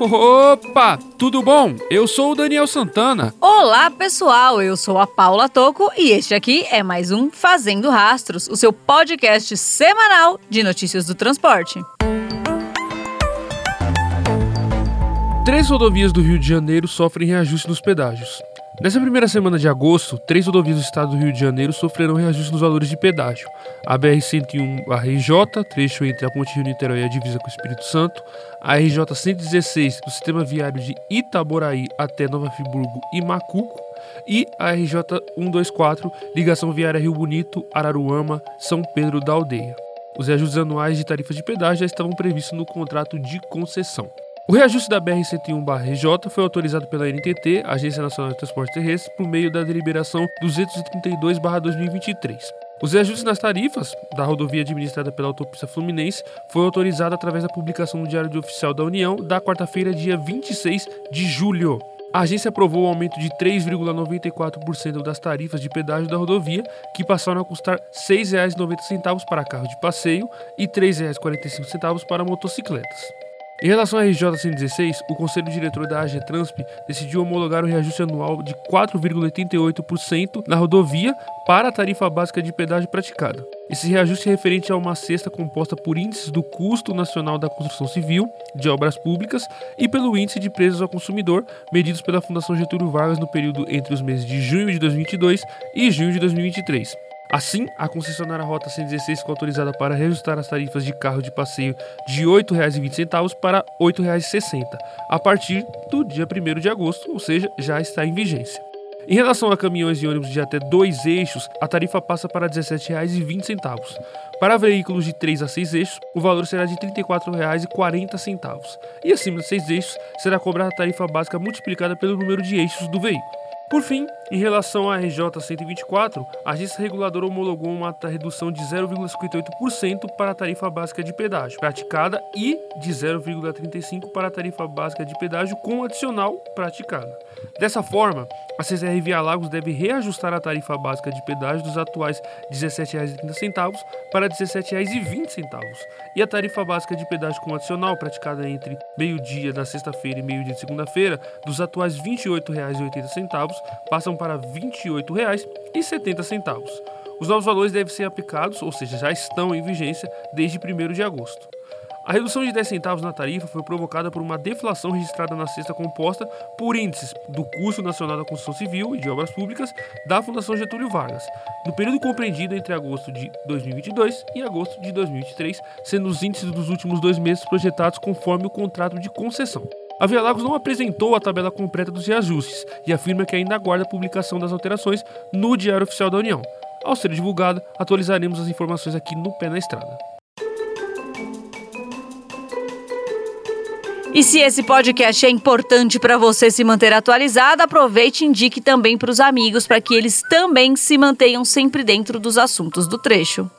Opa, tudo bom? Eu sou o Daniel Santana. Olá, pessoal. Eu sou a Paula Toco e este aqui é mais um Fazendo Rastros, o seu podcast semanal de notícias do transporte. Três rodovias do Rio de Janeiro sofrem reajuste nos pedágios. Nessa primeira semana de agosto, três rodovias do estado do Rio de Janeiro sofrerão reajuste nos valores de pedágio. A BR-101 a RJ, trecho entre a Ponte Rio-Niterói e a divisa com o Espírito Santo, a RJ-116 do sistema viário de Itaboraí até Nova Friburgo e Macuco, e a RJ-124, ligação viária Rio Bonito, Araruama, São Pedro da Aldeia. Os reajustes anuais de tarifas de pedágio já estavam previstos no contrato de concessão. O reajuste da BR-101-RJ foi autorizado pela NTT, Agência Nacional de Transporte Terrestre, por meio da deliberação 232-2023. Os reajustes nas tarifas da rodovia administrada pela Autopista Fluminense foi autorizado através da publicação no Diário Oficial da União da quarta-feira, dia 26 de julho. A agência aprovou o aumento de 3,94% das tarifas de pedágio da rodovia, que passaram a custar R$ 6,90 para carro de passeio e R$ 3,45 para motocicletas. Em relação à RJ 116, o Conselho Diretor da AG Transp decidiu homologar o reajuste anual de 4,88% na rodovia para a tarifa básica de pedágio praticada. Esse reajuste é referente a uma cesta composta por índices do custo nacional da construção civil, de obras públicas e pelo índice de preços ao consumidor, medidos pela Fundação Getúlio Vargas no período entre os meses de junho de 2022 e junho de 2023. Assim, a concessionária Rota 116 ficou autorizada para reajustar as tarifas de carro de passeio de R$ 8,20 para R$ 8,60 a partir do dia 1 de agosto, ou seja, já está em vigência. Em relação a caminhões e ônibus de até dois eixos, a tarifa passa para R$ 17,20. Para veículos de 3 a 6 eixos, o valor será de R$ 34,40. E acima de 6 eixos, será cobrada a tarifa básica multiplicada pelo número de eixos do veículo. Por fim, em relação à RJ 124, a agência reguladora homologou uma redução de 0,58% para a tarifa básica de pedágio praticada e de 0,35% para a tarifa básica de pedágio com adicional praticada. Dessa forma, a CCR Lagos deve reajustar a tarifa básica de pedágio dos atuais R$ 17,30 para R$ 17,20 e a tarifa básica de pedágio com adicional praticada entre meio-dia da sexta-feira e meio-dia de segunda-feira dos atuais R$ 28,80 passam para R$ 28,70. Os novos valores devem ser aplicados, ou seja, já estão em vigência desde 1 de agosto. A redução de 10 centavos na tarifa foi provocada por uma deflação registrada na cesta composta por índices do Custo Nacional da Construção Civil e de Obras Públicas da Fundação Getúlio Vargas, no período compreendido entre agosto de 2022 e agosto de 2023, sendo os índices dos últimos dois meses projetados conforme o contrato de concessão. A Via Lagos não apresentou a tabela completa dos reajustes e afirma que ainda aguarda a publicação das alterações no Diário Oficial da União. Ao ser divulgada, atualizaremos as informações aqui no Pé na Estrada. E se esse podcast é importante para você se manter atualizado, aproveite e indique também para os amigos para que eles também se mantenham sempre dentro dos assuntos do trecho.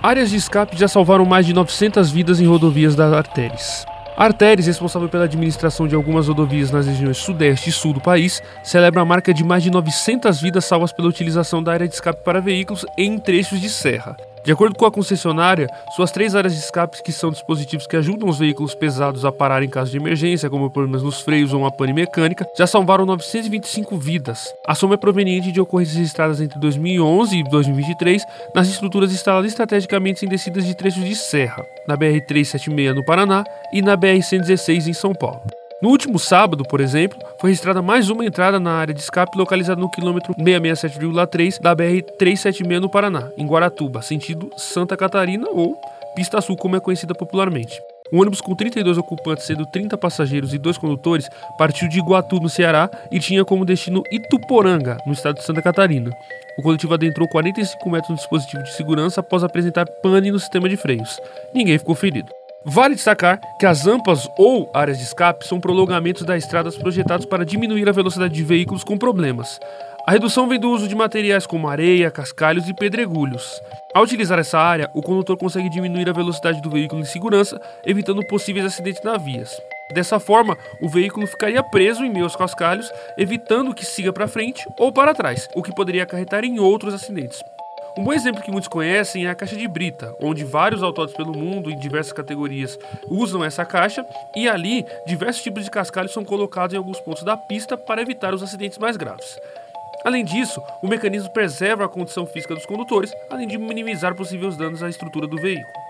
Áreas de escape já salvaram mais de 900 vidas em rodovias da Artéries. A Artéries, responsável pela administração de algumas rodovias nas regiões sudeste e sul do país, celebra a marca de mais de 900 vidas salvas pela utilização da área de escape para veículos em trechos de serra. De acordo com a concessionária, suas três áreas de escape, que são dispositivos que ajudam os veículos pesados a parar em caso de emergência, como problemas nos freios ou uma pane mecânica, já salvaram 925 vidas. A soma é proveniente de ocorrências registradas entre 2011 e 2023 nas estruturas instaladas estrategicamente em descidas de trechos de serra, na BR-376 no Paraná e na BR-116 em São Paulo. No último sábado, por exemplo, foi registrada mais uma entrada na área de escape localizada no quilômetro 667,3 da BR-376 no Paraná, em Guaratuba, sentido Santa Catarina ou Pista Sul, como é conhecida popularmente. Um ônibus com 32 ocupantes, sendo 30 passageiros e dois condutores, partiu de Iguatu, no Ceará, e tinha como destino Ituporanga, no estado de Santa Catarina. O coletivo adentrou 45 metros no dispositivo de segurança após apresentar pane no sistema de freios. Ninguém ficou ferido. Vale destacar que as AMPAs ou áreas de escape são prolongamentos das estradas projetados para diminuir a velocidade de veículos com problemas. A redução vem do uso de materiais como areia, cascalhos e pedregulhos. Ao utilizar essa área, o condutor consegue diminuir a velocidade do veículo em segurança, evitando possíveis acidentes nas vias. Dessa forma, o veículo ficaria preso em meio aos cascalhos, evitando que siga para frente ou para trás, o que poderia acarretar em outros acidentes. Um bom exemplo que muitos conhecem é a caixa de brita, onde vários autódromos pelo mundo, em diversas categorias, usam essa caixa e ali diversos tipos de cascalhos são colocados em alguns pontos da pista para evitar os acidentes mais graves. Além disso, o mecanismo preserva a condição física dos condutores, além de minimizar possíveis danos à estrutura do veículo.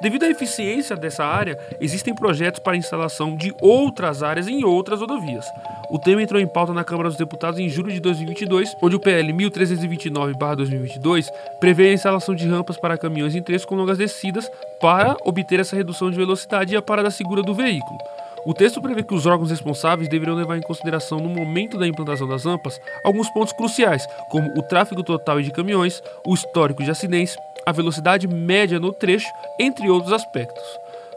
Devido à eficiência dessa área, existem projetos para instalação de outras áreas em outras rodovias. O tema entrou em pauta na Câmara dos Deputados em julho de 2022, onde o PL 1329-2022 prevê a instalação de rampas para caminhões em trechos com longas descidas para obter essa redução de velocidade e a parada segura do veículo. O texto prevê que os órgãos responsáveis deveriam levar em consideração, no momento da implantação das rampas, alguns pontos cruciais, como o tráfego total de caminhões, o histórico de acidentes, a velocidade média no trecho, entre outros aspectos.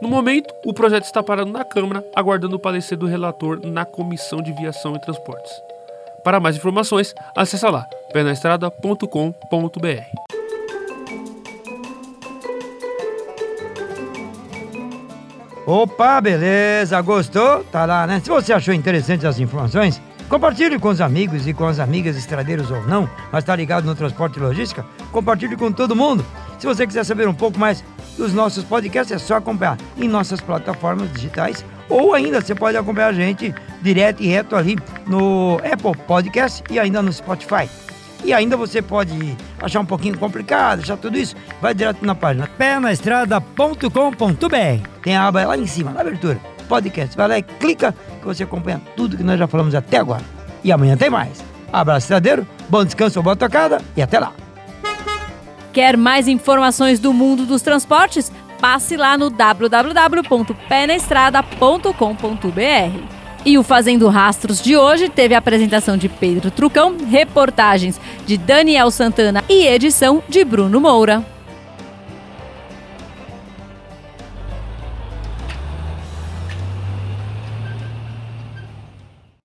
No momento, o projeto está parado na Câmara, aguardando o parecer do relator na Comissão de Viação e Transportes. Para mais informações, acesse lá pernaestrada.com.br. Opa, beleza, gostou? Tá lá, né? Se você achou interessante as informações, compartilhe com os amigos e com as amigas estradeiros ou não, mas tá ligado no transporte e logística, compartilhe com todo mundo. Se você quiser saber um pouco mais dos nossos podcasts, é só acompanhar em nossas plataformas digitais ou ainda você pode acompanhar a gente direto e reto ali no Apple Podcast e ainda no Spotify. E ainda você pode achar um pouquinho complicado, achar tudo isso, vai direto na página pernaestrada.com.br. Tem a aba lá em cima, na abertura, podcast. Vai lá e clica que você acompanha tudo que nós já falamos até agora. E amanhã tem mais. Abraço estradeiro, bom descanso, boa tocada e até lá. Quer mais informações do mundo dos transportes? Passe lá no www.penestrada.com.br. E o Fazendo Rastros de hoje teve a apresentação de Pedro Trucão, reportagens de Daniel Santana e edição de Bruno Moura.